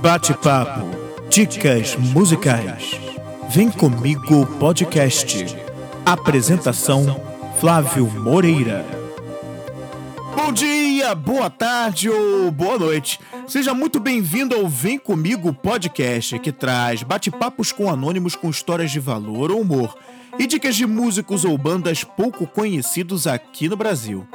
Bate-papo, dicas musicais. Vem comigo podcast. Apresentação Flávio Moreira. Bom dia, boa tarde ou boa noite. Seja muito bem-vindo ao Vem Comigo podcast, que traz bate-papos com anônimos com histórias de valor ou humor e dicas de músicos ou bandas pouco conhecidos aqui no Brasil.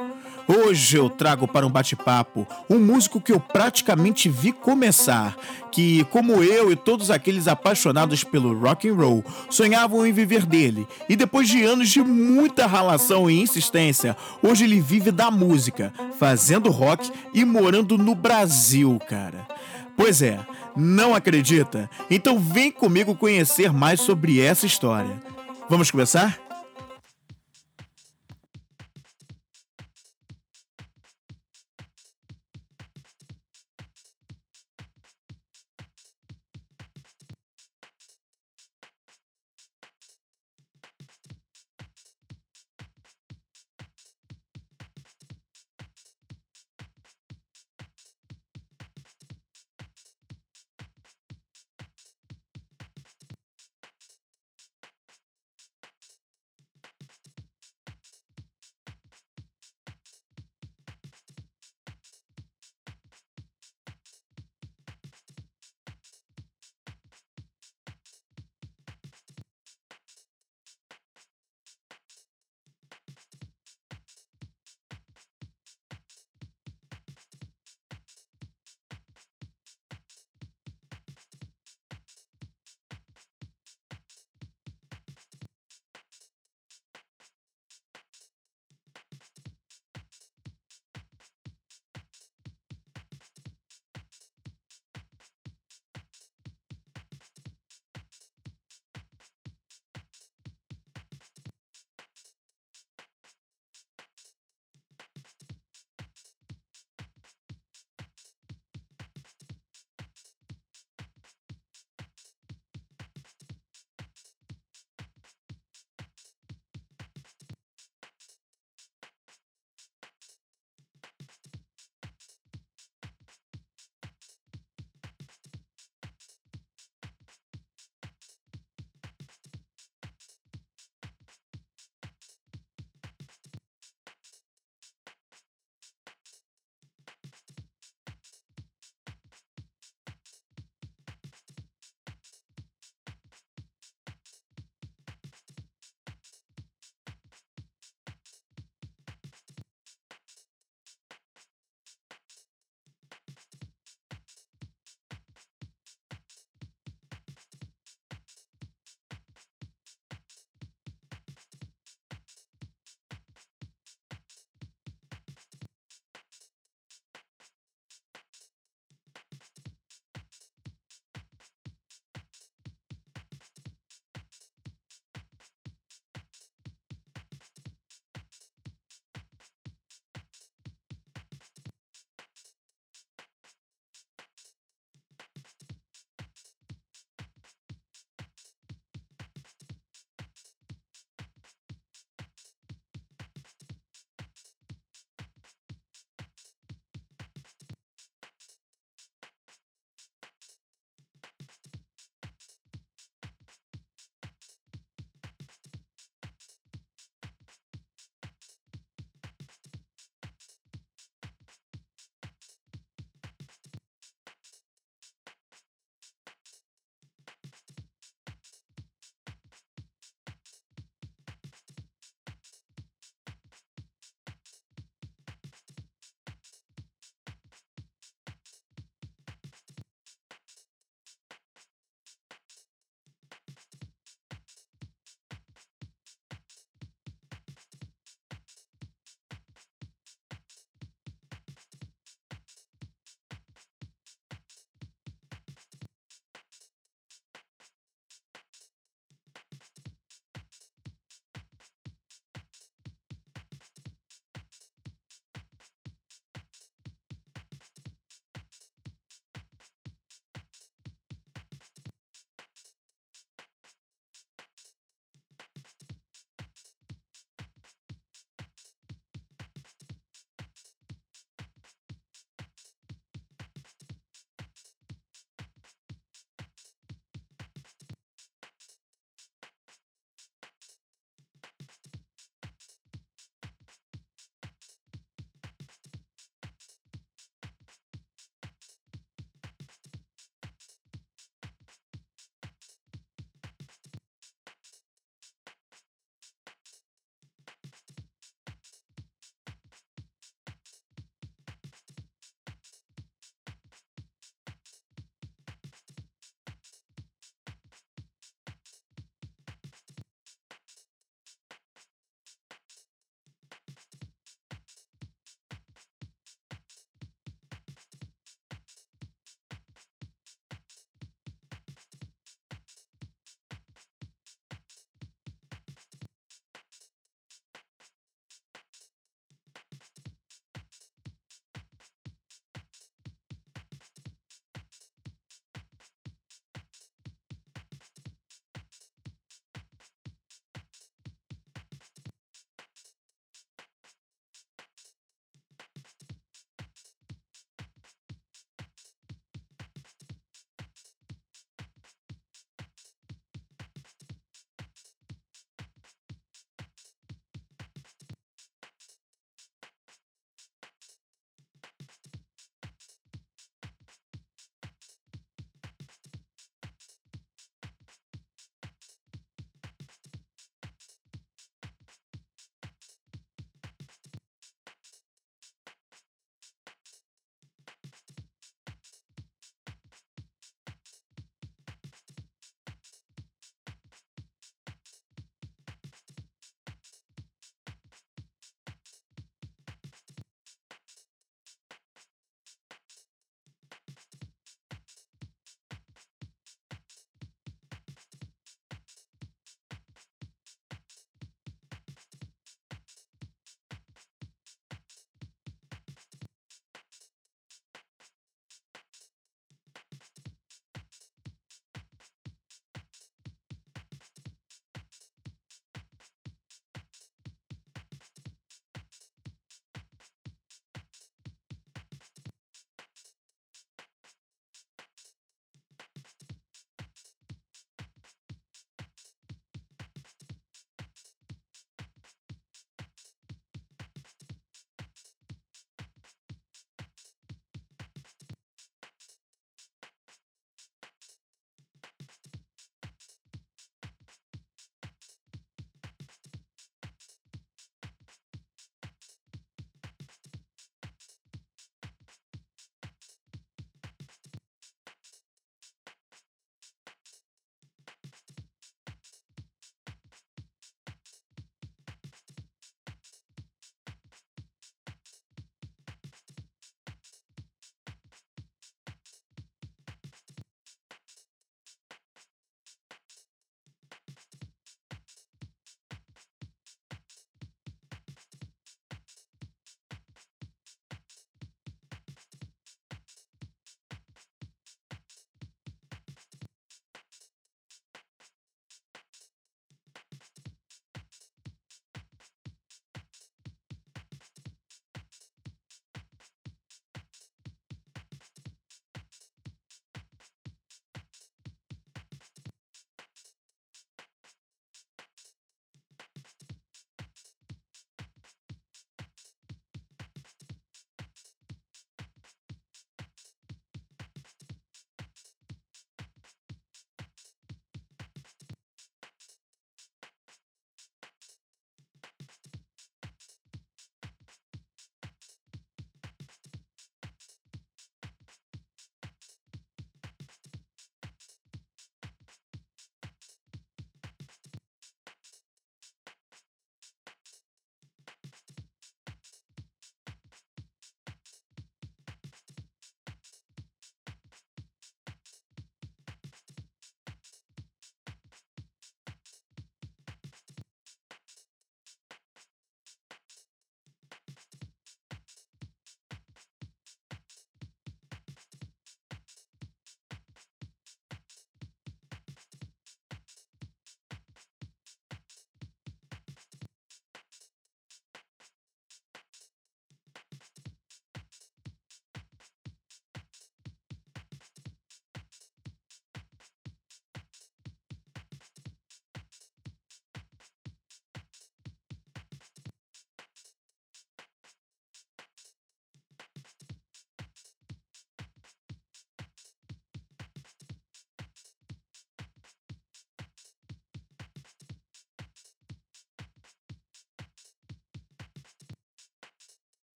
Hoje eu trago para um bate-papo um músico que eu praticamente vi começar, que, como eu e todos aqueles apaixonados pelo rock and roll, sonhavam em viver dele. E depois de anos de muita ralação e insistência, hoje ele vive da música, fazendo rock e morando no Brasil, cara. Pois é, não acredita? Então vem comigo conhecer mais sobre essa história. Vamos começar?